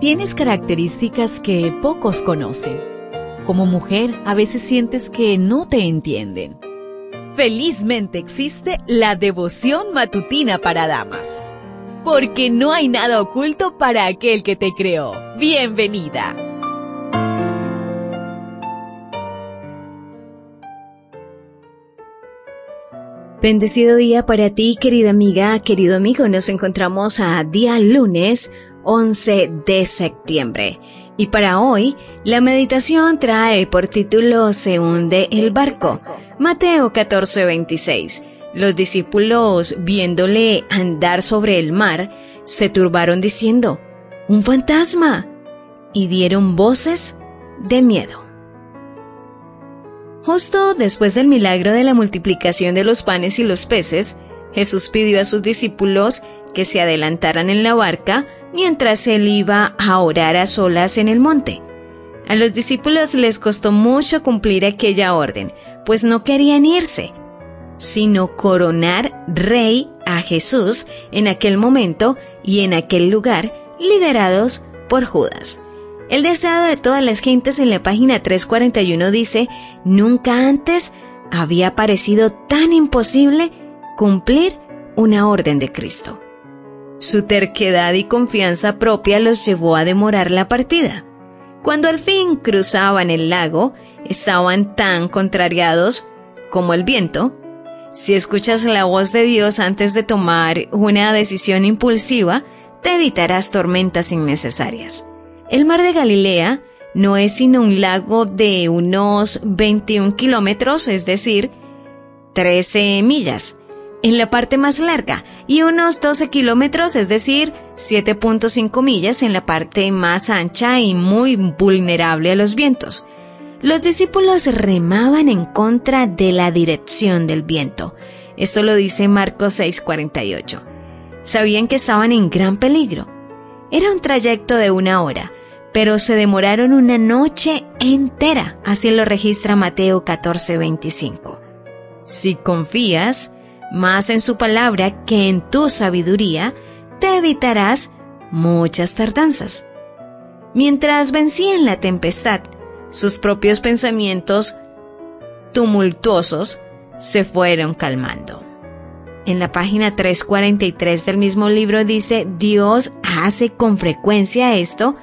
Tienes características que pocos conocen. Como mujer, a veces sientes que no te entienden. Felizmente existe la devoción matutina para damas. Porque no hay nada oculto para aquel que te creó. Bienvenida. Bendecido día para ti, querida amiga, querido amigo. Nos encontramos a día lunes 11 de septiembre. Y para hoy, la meditación trae por título Se hunde el barco. Mateo 14:26. Los discípulos, viéndole andar sobre el mar, se turbaron diciendo, ¡Un fantasma! y dieron voces de miedo. Justo después del milagro de la multiplicación de los panes y los peces, Jesús pidió a sus discípulos que se adelantaran en la barca mientras él iba a orar a solas en el monte. A los discípulos les costó mucho cumplir aquella orden, pues no querían irse, sino coronar rey a Jesús en aquel momento y en aquel lugar, liderados por Judas. El deseado de todas las gentes en la página 341 dice, nunca antes había parecido tan imposible cumplir una orden de Cristo. Su terquedad y confianza propia los llevó a demorar la partida. Cuando al fin cruzaban el lago, estaban tan contrariados como el viento. Si escuchas la voz de Dios antes de tomar una decisión impulsiva, te evitarás tormentas innecesarias. El mar de Galilea no es sino un lago de unos 21 kilómetros, es decir, 13 millas en la parte más larga y unos 12 kilómetros, es decir, 7.5 millas en la parte más ancha y muy vulnerable a los vientos. Los discípulos remaban en contra de la dirección del viento. Esto lo dice Marcos 6:48. Sabían que estaban en gran peligro. Era un trayecto de una hora, pero se demoraron una noche entera, así lo registra Mateo 14:25. Si confías, más en su palabra que en tu sabiduría, te evitarás muchas tardanzas. Mientras vencían la tempestad, sus propios pensamientos tumultuosos se fueron calmando. En la página 343 del mismo libro dice, Dios hace con frecuencia esto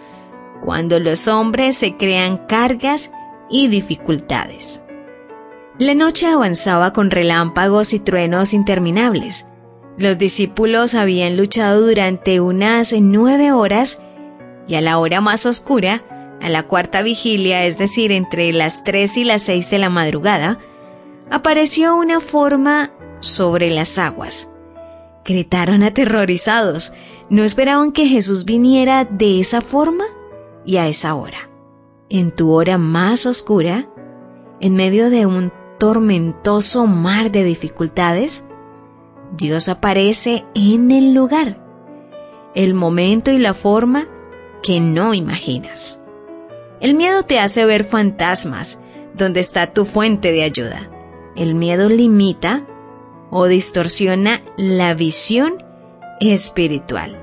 cuando los hombres se crean cargas y dificultades. La noche avanzaba con relámpagos y truenos interminables. Los discípulos habían luchado durante unas nueve horas y a la hora más oscura, a la cuarta vigilia, es decir, entre las tres y las seis de la madrugada, apareció una forma sobre las aguas. Gritaron aterrorizados. No esperaban que Jesús viniera de esa forma y a esa hora. En tu hora más oscura, en medio de un tormentoso mar de dificultades, Dios aparece en el lugar, el momento y la forma que no imaginas. El miedo te hace ver fantasmas donde está tu fuente de ayuda. El miedo limita o distorsiona la visión espiritual.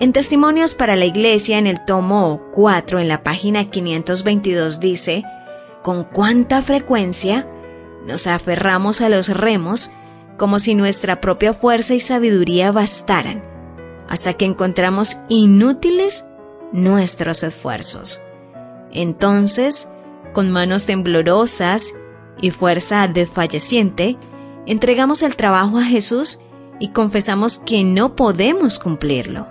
En Testimonios para la Iglesia, en el tomo 4, en la página 522, dice, con cuánta frecuencia nos aferramos a los remos como si nuestra propia fuerza y sabiduría bastaran, hasta que encontramos inútiles nuestros esfuerzos. Entonces, con manos temblorosas y fuerza desfalleciente, entregamos el trabajo a Jesús y confesamos que no podemos cumplirlo.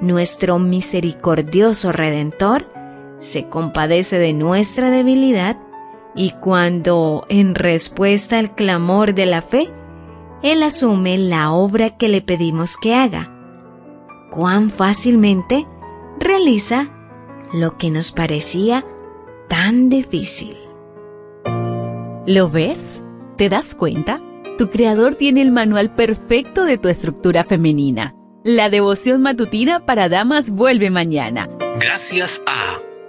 Nuestro misericordioso Redentor se compadece de nuestra debilidad y cuando, en respuesta al clamor de la fe, Él asume la obra que le pedimos que haga, cuán fácilmente realiza lo que nos parecía tan difícil. ¿Lo ves? ¿Te das cuenta? Tu creador tiene el manual perfecto de tu estructura femenina. La devoción matutina para damas vuelve mañana. Gracias a